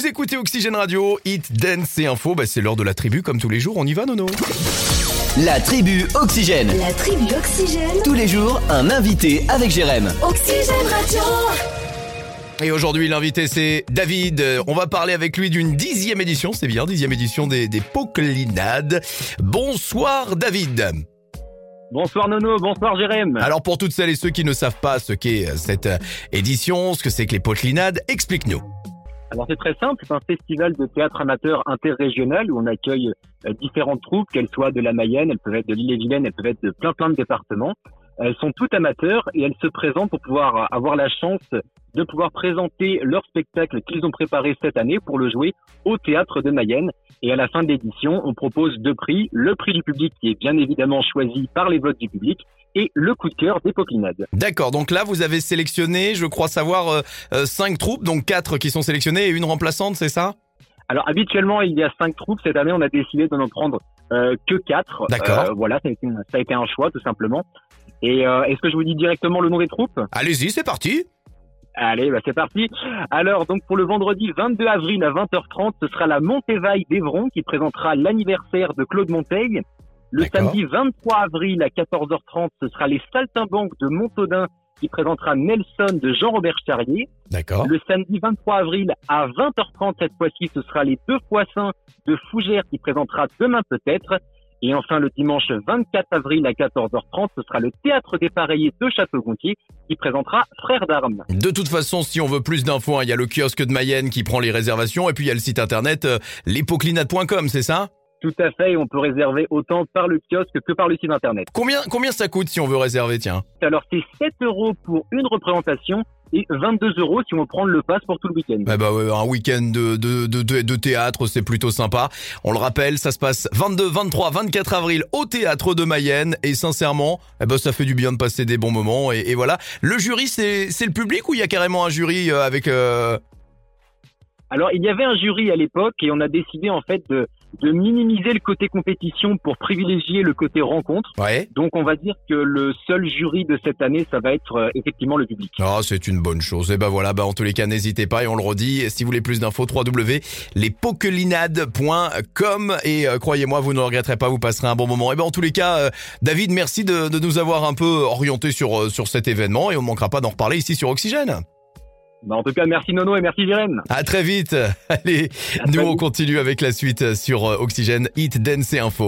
Vous écoutez Oxygène Radio, Hit, Dance et Info. Bah, c'est l'heure de la tribu, comme tous les jours. On y va, Nono La tribu Oxygène. La tribu Oxygène. Tous les jours, un invité avec Jérém. Oxygène Radio. Et aujourd'hui, l'invité, c'est David. On va parler avec lui d'une dixième édition, c'est bien, dixième édition des, des Poclinades. Bonsoir, David. Bonsoir Nono, bonsoir Jérém. Alors, pour toutes celles et ceux qui ne savent pas ce qu'est euh, cette euh, édition, ce que c'est que les Poclinades, explique-nous. Alors c'est très simple, c'est un festival de théâtre amateur interrégional où on accueille euh, différentes troupes, qu'elles soient de la Mayenne, elles peuvent être de l'île-et-Vilaine, elles peuvent être de plein plein de départements. Elles sont toutes amateurs et elles se présentent pour pouvoir avoir la chance de pouvoir présenter leur spectacle qu'ils ont préparé cette année pour le jouer au théâtre de Mayenne. Et à la fin de l'édition, on propose deux prix, le prix du public qui est bien évidemment choisi par les votes du public et le coup de cœur des Poclinades. D'accord, donc là, vous avez sélectionné, je crois savoir, euh, euh, cinq troupes, donc quatre qui sont sélectionnées et une remplaçante, c'est ça? Alors habituellement, il y a cinq troupes. Cette année, on a décidé de n'en prendre euh, que quatre. D'accord. Euh, voilà, ça a, été, ça a été un choix tout simplement. Et euh, est-ce que je vous dis directement le nom des troupes? Allez-y, c'est parti. Allez, bah c'est parti. Alors, donc pour le vendredi 22 avril à 20h30, ce sera la Montévaille d'Evron qui présentera l'anniversaire de Claude Montaigne. Le samedi 23 avril à 14h30, ce sera les Saltimbanques de Montaudin qui présentera Nelson de Jean-Robert Charrier. D'accord. Le samedi 23 avril à 20h30, cette fois-ci, ce sera les deux poissins de Fougères qui présentera demain peut-être. Et enfin, le dimanche 24 avril à 14h30, ce sera le Théâtre des Pareillés de Château-Gontier qui présentera Frères d'Armes. De toute façon, si on veut plus d'infos, hein, il y a le kiosque de Mayenne qui prend les réservations et puis il y a le site internet euh, c'est ça? Tout à fait, et on peut réserver autant par le kiosque que par le site internet. Combien combien ça coûte si on veut réserver, tiens Alors, c'est 7 euros pour une représentation et 22 euros si on veut prendre le pass pour tout le week-end. Bah bah ouais, un week-end de, de, de, théâtre, c'est plutôt sympa. On le rappelle, ça se passe 22, 23, 24 avril au théâtre de Mayenne et sincèrement, eh ben ça fait du bien de passer des bons moments et, et voilà. Le jury, c'est c'est le public ou il y a carrément un jury euh, avec euh, Alors, il y avait un jury à l'époque et on a décidé en fait de, de minimiser le côté compétition pour privilégier le côté rencontre. ouais Donc, on va dire que le seul jury de cette année, ça va être euh, effectivement le public. Ah, c'est une bonne chose. Et ben voilà, bah en tous les cas, n'hésitez pas et on le redit. Si vous voulez plus d'infos, www.lespoquelinades.com et euh, croyez-moi, vous ne le regretterez pas, vous passerez un bon moment. Et ben en tous les cas, euh, David, merci de, de nous avoir un peu orienté sur euh, sur cet événement et on ne manquera pas d'en reparler ici sur Oxygène. Bah, en tout cas, merci Nono et merci Jérém. À très vite. Allez, À nous on vite. continue avec la suite sur euh, Oxygène Hit Dance et Info.